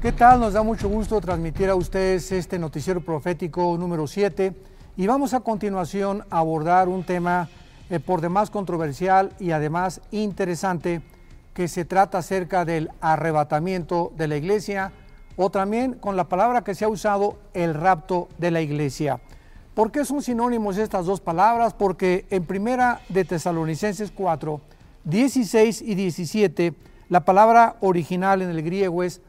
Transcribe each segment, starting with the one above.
¿Qué tal? Nos da mucho gusto transmitir a ustedes este noticiero profético número 7 y vamos a continuación a abordar un tema eh, por demás controversial y además interesante que se trata acerca del arrebatamiento de la iglesia o también con la palabra que se ha usado, el rapto de la iglesia. ¿Por qué son sinónimos estas dos palabras? Porque en primera de Tesalonicenses 4, 16 y 17, la palabra original en el griego es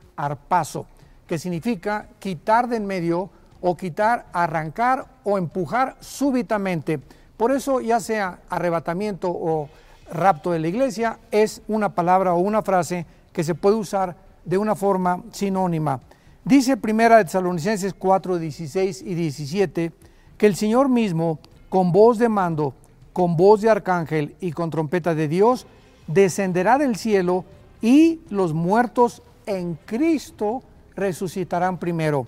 que significa quitar de en medio o quitar, arrancar o empujar súbitamente. Por eso ya sea arrebatamiento o rapto de la iglesia, es una palabra o una frase que se puede usar de una forma sinónima. Dice Primera de Tesalonicenses 4, 16 y 17 que el Señor mismo, con voz de mando, con voz de arcángel y con trompeta de Dios, descenderá del cielo y los muertos en Cristo resucitarán primero.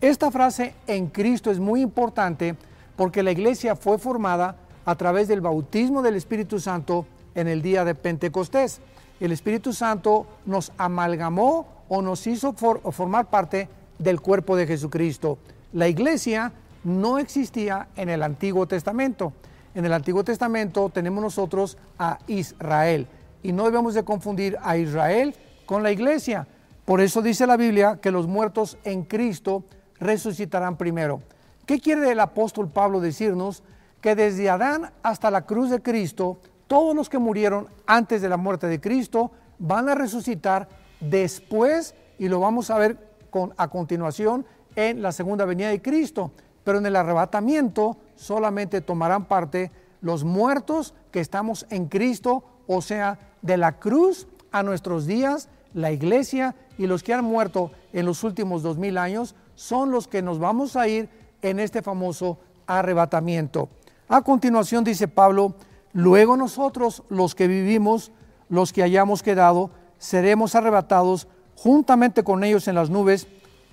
Esta frase en Cristo es muy importante porque la iglesia fue formada a través del bautismo del Espíritu Santo en el día de Pentecostés. El Espíritu Santo nos amalgamó o nos hizo formar parte del cuerpo de Jesucristo. La iglesia no existía en el Antiguo Testamento. En el Antiguo Testamento tenemos nosotros a Israel y no debemos de confundir a Israel con la iglesia. Por eso dice la Biblia que los muertos en Cristo resucitarán primero. ¿Qué quiere el apóstol Pablo decirnos? Que desde Adán hasta la cruz de Cristo, todos los que murieron antes de la muerte de Cristo van a resucitar después, y lo vamos a ver con, a continuación en la segunda venida de Cristo. Pero en el arrebatamiento solamente tomarán parte los muertos que estamos en Cristo, o sea, de la cruz a nuestros días, la iglesia y los que han muerto en los últimos dos mil años son los que nos vamos a ir en este famoso arrebatamiento. A continuación dice Pablo, luego nosotros los que vivimos, los que hayamos quedado, seremos arrebatados juntamente con ellos en las nubes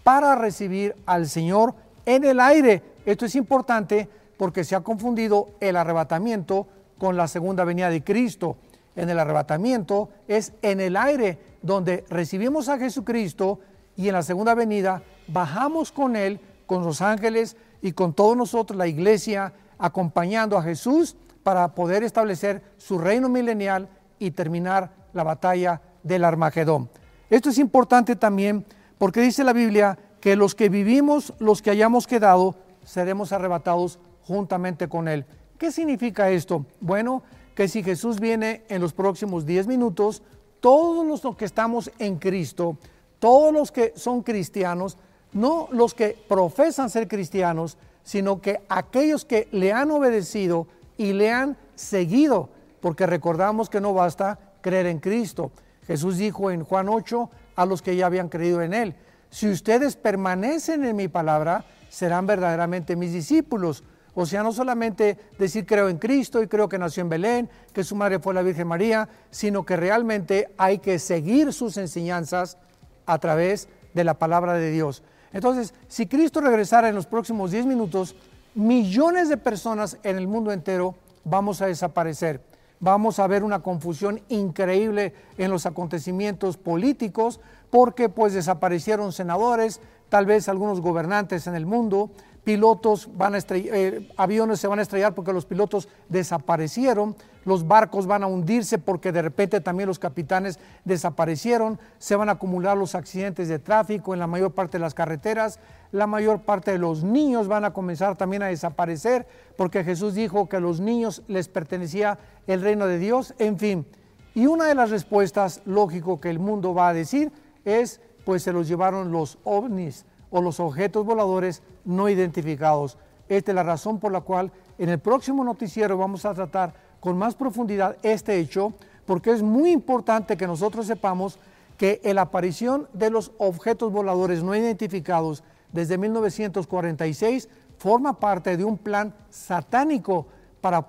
para recibir al Señor en el aire. Esto es importante porque se ha confundido el arrebatamiento con la segunda venida de Cristo. En el arrebatamiento es en el aire donde recibimos a Jesucristo y en la segunda venida bajamos con Él, con los ángeles y con todos nosotros, la iglesia, acompañando a Jesús para poder establecer su reino milenial y terminar la batalla del Armagedón. Esto es importante también porque dice la Biblia que los que vivimos, los que hayamos quedado, seremos arrebatados juntamente con Él. ¿Qué significa esto? Bueno, que si Jesús viene en los próximos 10 minutos, todos los que estamos en Cristo, todos los que son cristianos, no los que profesan ser cristianos, sino que aquellos que le han obedecido y le han seguido, porque recordamos que no basta creer en Cristo. Jesús dijo en Juan 8 a los que ya habían creído en Él, si ustedes permanecen en mi palabra, serán verdaderamente mis discípulos. O sea, no solamente decir creo en Cristo y creo que nació en Belén, que su madre fue la Virgen María, sino que realmente hay que seguir sus enseñanzas a través de la palabra de Dios. Entonces, si Cristo regresara en los próximos 10 minutos, millones de personas en el mundo entero vamos a desaparecer. Vamos a ver una confusión increíble en los acontecimientos políticos porque pues desaparecieron senadores, tal vez algunos gobernantes en el mundo, pilotos van a eh, aviones se van a estrellar porque los pilotos desaparecieron, los barcos van a hundirse porque de repente también los capitanes desaparecieron, se van a acumular los accidentes de tráfico en la mayor parte de las carreteras, la mayor parte de los niños van a comenzar también a desaparecer porque Jesús dijo que a los niños les pertenecía el reino de Dios, en fin. Y una de las respuestas, lógico, que el mundo va a decir es, pues se los llevaron los ovnis o los objetos voladores no identificados. Esta es la razón por la cual en el próximo noticiero vamos a tratar con más profundidad este hecho, porque es muy importante que nosotros sepamos que la aparición de los objetos voladores no identificados desde 1946 forma parte de un plan satánico para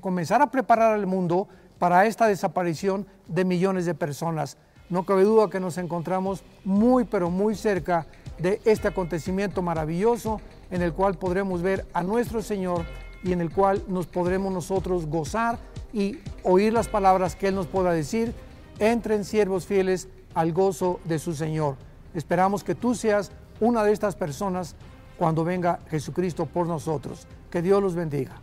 comenzar a preparar al mundo para esta desaparición de millones de personas. No cabe duda que nos encontramos muy, pero muy cerca de este acontecimiento maravilloso en el cual podremos ver a nuestro Señor y en el cual nos podremos nosotros gozar y oír las palabras que Él nos pueda decir. Entren siervos fieles al gozo de su Señor. Esperamos que tú seas una de estas personas cuando venga Jesucristo por nosotros. Que Dios los bendiga.